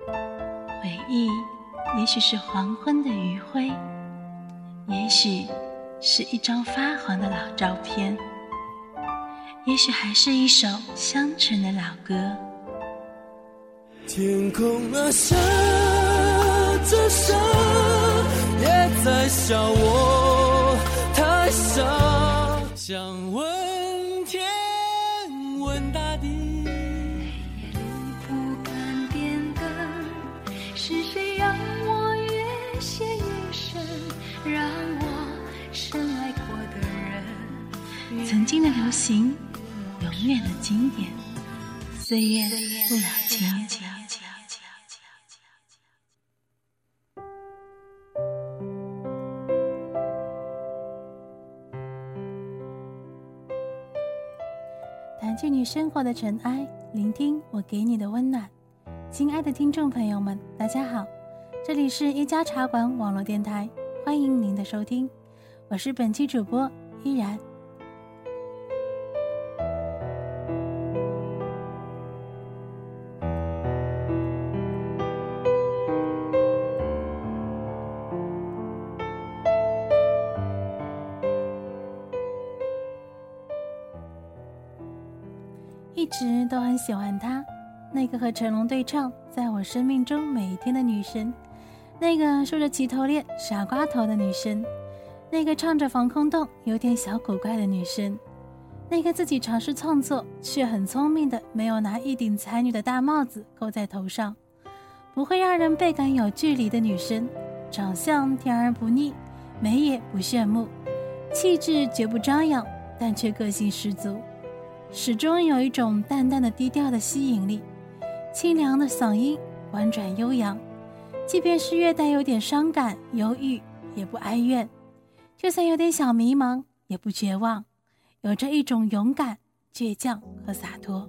回忆也许是黄昏的余晖，也许是一张发黄的老照片，也许还是一首乡村的老歌。天空啊，下着沙，也在笑我太傻，想问。曾经的流行，永远的经典，岁月不老情。掸去你生活的尘埃，聆听我给你的温暖。亲爱的听众朋友们，大家好，这里是一家茶馆网络电台，欢迎您的收听，我是本期主播依然。一直都很喜欢她，那个和成龙对唱，在我生命中每一天的女神，那个梳着齐头链、傻瓜头的女神，那个唱着防空洞、有点小古怪的女神，那个自己尝试创作却很聪明的，没有拿一顶才女的大帽子扣在头上，不会让人倍感有距离的女神，长相甜而不腻，美也不炫目，气质绝不张扬，但却个性十足。始终有一种淡淡的低调的吸引力，清凉的嗓音，婉转悠扬。即便是略带有点伤感、忧郁，也不哀怨；就算有点小迷茫，也不绝望。有着一种勇敢、倔强和洒脱。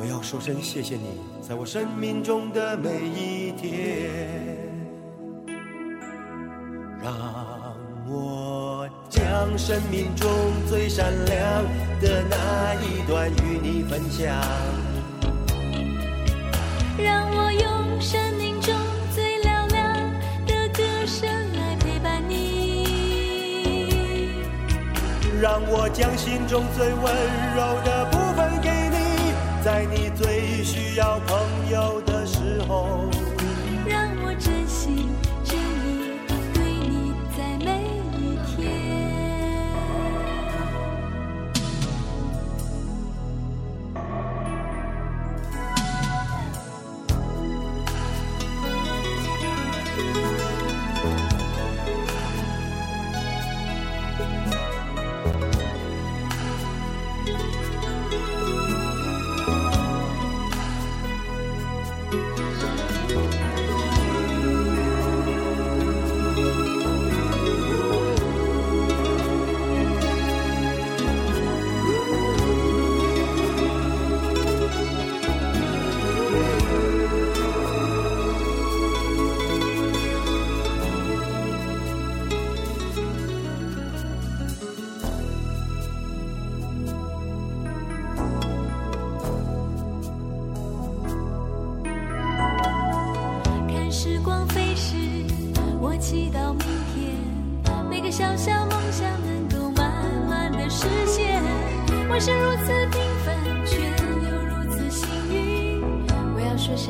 我要说声谢谢你，在我生命中的每一天，让我将生命中最闪亮的那一段与你分享，让我用生命中最嘹亮的歌声来陪伴你，让我将心中最温柔的部分给。在你最需要朋友的时候。让我珍惜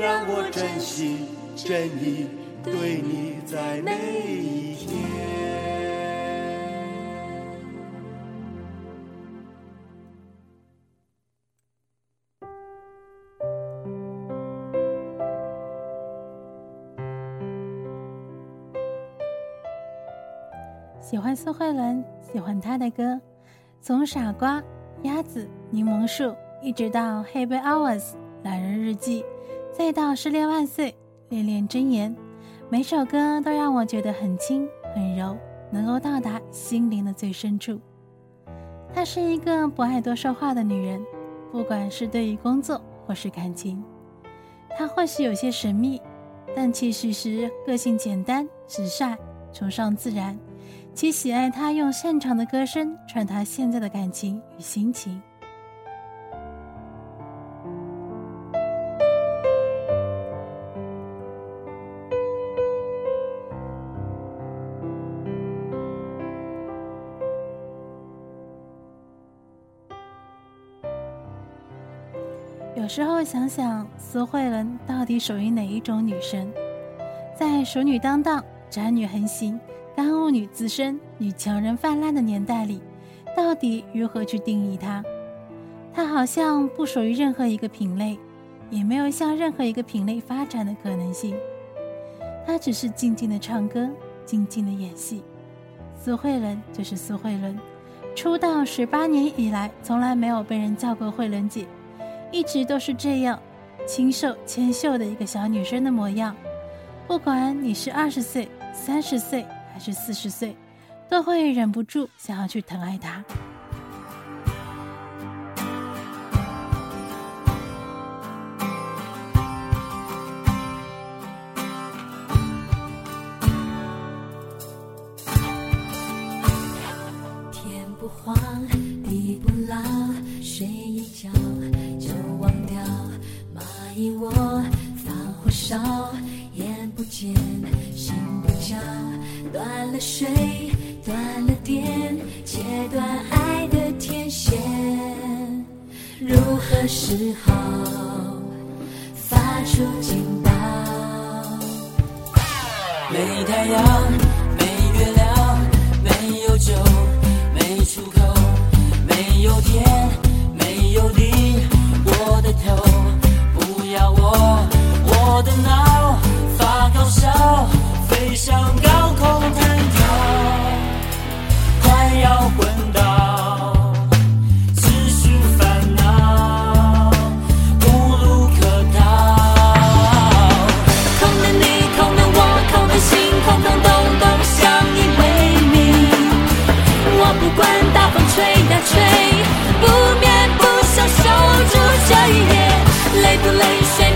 让我真心真意对你在每一天。喜欢苏慧伦，喜欢她的歌，从《傻瓜》《鸭子》《柠檬树》，一直到《Happy Hours》《懒人日记》，再到《失恋万岁》《恋恋真言》，每首歌都让我觉得很轻很柔，能够到达心灵的最深处。她是一个不爱多说话的女人，不管是对于工作或是感情，她或许有些神秘，但其实是个性简单直率，崇尚自然。且喜爱他用擅长的歌声传达现在的感情与心情。有时候想想，苏慧伦到底属于哪一种女生？在熟女当道、宅女横行。干物女滋生、女强人泛滥的年代里，到底如何去定义她？她好像不属于任何一个品类，也没有向任何一个品类发展的可能性。她只是静静的唱歌，静静的演戏。苏慧伦就是苏慧伦，出道十八年以来，从来没有被人叫过慧伦姐，一直都是这样清瘦纤秀的一个小女生的模样。不管你是二十岁、三十岁还。是四十岁，都会忍不住想要去疼爱她。天不黄，地不老，睡一觉。蚂蚁窝，放火烧，眼不见心不焦。断了水，断了电，切断爱的天线。如何是好？发出警报。没太阳，没月亮，没有酒，没出口，没有天，没有地。我的脑发高烧，飞上高空弹跳，快。要昏倒，只是烦恼，无路可逃。空的你，空的我，空的心，空空洞洞，相依为命。我不管大风吹呀吹，不眠不休守住这一夜。累不累，睡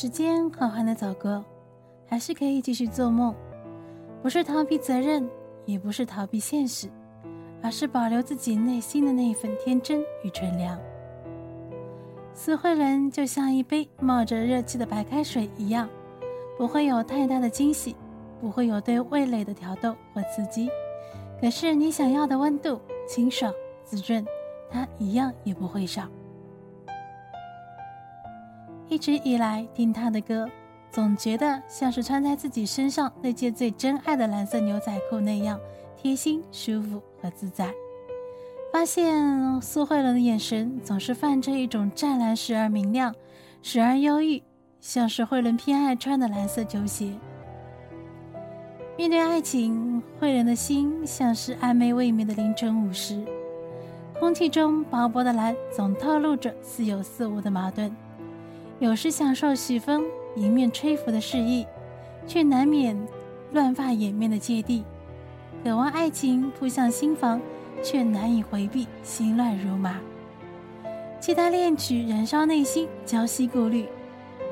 时间缓缓的走过，还是可以继续做梦，不是逃避责任，也不是逃避现实，而是保留自己内心的那一份天真与纯良。死会人就像一杯冒着热气的白开水一样，不会有太大的惊喜，不会有对味蕾的挑逗或刺激，可是你想要的温度、清爽、滋润，它一样也不会少。一直以来听他的歌，总觉得像是穿在自己身上那件最珍爱的蓝色牛仔裤那样贴心、舒服和自在。发现苏慧伦的眼神总是泛着一种湛蓝，时而明亮，时而忧郁，像是慧伦偏爱穿的蓝色球鞋。面对爱情，慧伦的心像是暧昧未眠的凌晨五时，空气中薄薄的蓝总透露着似有似无的矛盾。有时享受许风迎面吹拂的诗意，却难免乱发掩面的芥蒂。渴望爱情扑向心房，却难以回避心乱如麻。期待恋曲燃烧内心，浇熄顾虑，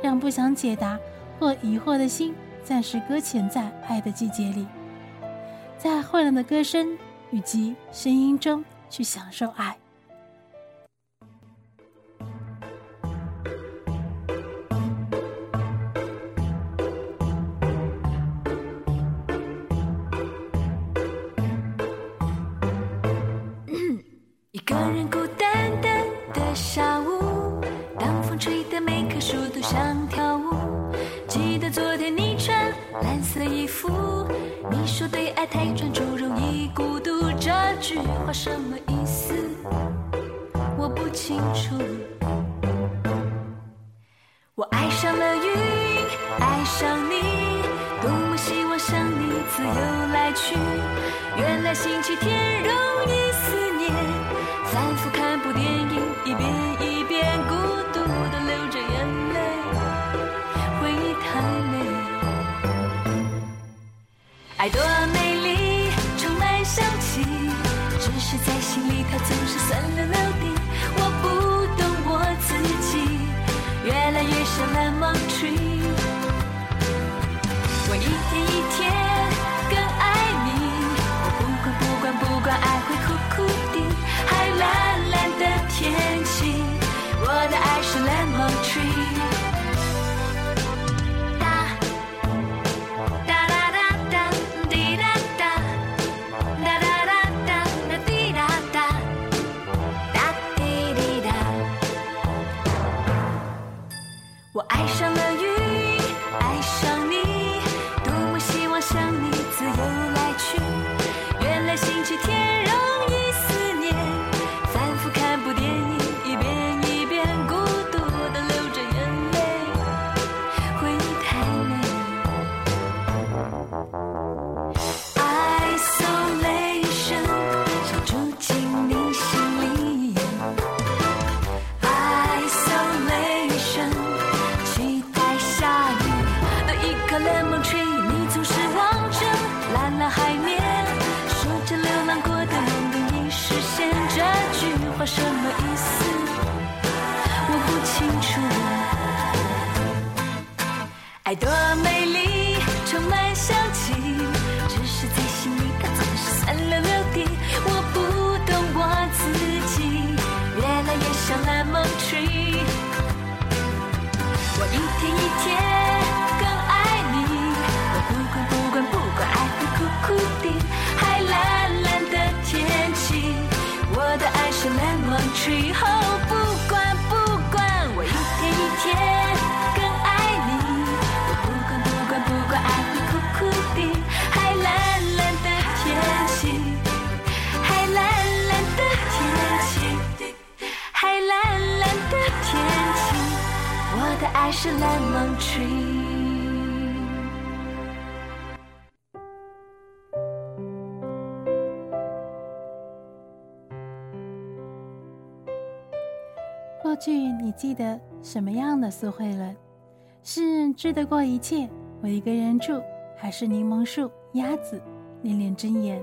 让不想解答或疑惑的心暂时搁浅在爱的季节里，在混乱的歌声以及声音中去享受爱。蓝色衣服，你说对爱太专注容易孤独，这句话什么意思？我不清楚。我爱上了云，爱上你，多么希望像你自由来去。原来星期天容易思念，反复看部电影，一遍爱多美丽，充满香气，只是在心里它总是酸溜溜的。我不懂我自己，越来越像 lemon tree。我爱上了是 lemon tree。过去你记得什么样的苏慧伦？是知得过一切，我一个人住，还是柠檬树、鸭子、恋恋真言？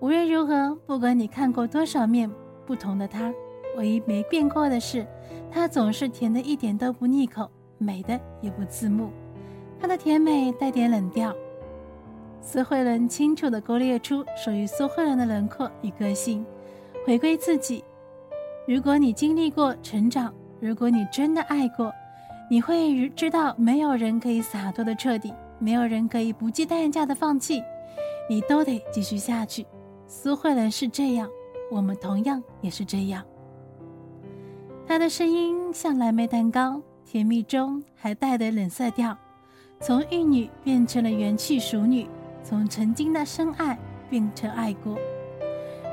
无论如何，不管你看过多少面不同的她，唯一没变过的是，它总是甜的一点都不腻口，美的也不自慕。它的甜美带点冷调。苏慧伦清楚地勾勒出属于苏慧伦的轮廓与个性，回归自己。如果你经历过成长，如果你真的爱过，你会知道，没有人可以洒脱的彻底，没有人可以不计代价的放弃，你都得继续下去。苏慧伦是这样，我们同样也是这样。她的声音像蓝莓蛋糕，甜蜜中还带着冷色调，从玉女变成了元气熟女，从曾经的深爱变成爱过。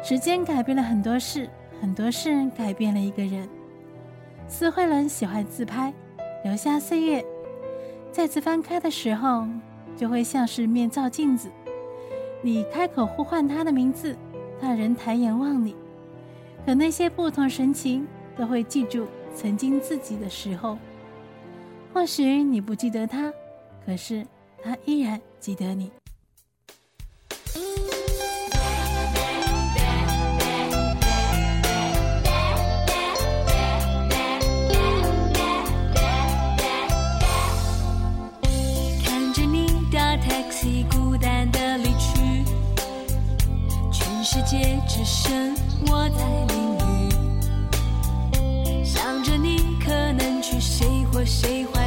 时间改变了很多事。很多事改变了一个人。苏慧伦喜欢自拍，留下岁月。再次翻开的时候，就会像是面照镜子。你开口呼唤他的名字，他仍抬眼望你。可那些不同神情，都会记住曾经自己的时候。或许你不记得他，可是他依然记得你。看着你搭 taxi 孤单的离去，全世界只剩我在我喜欢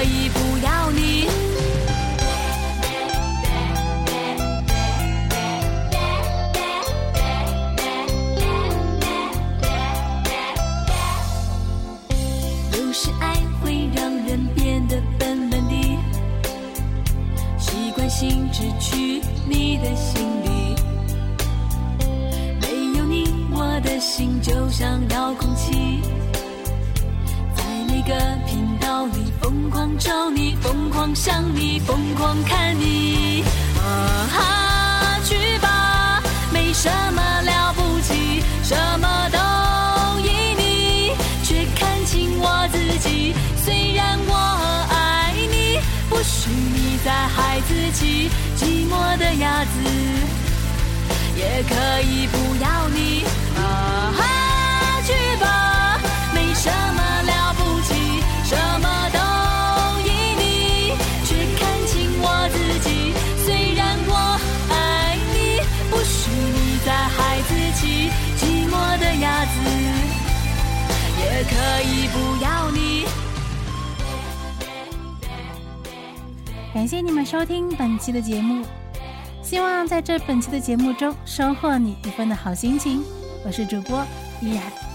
可以不孩子气寂寞的鸭子也可以不要你。啊哈。感谢你们收听本期的节目，希望在这本期的节目中收获你一份的好心情，我是主播依然。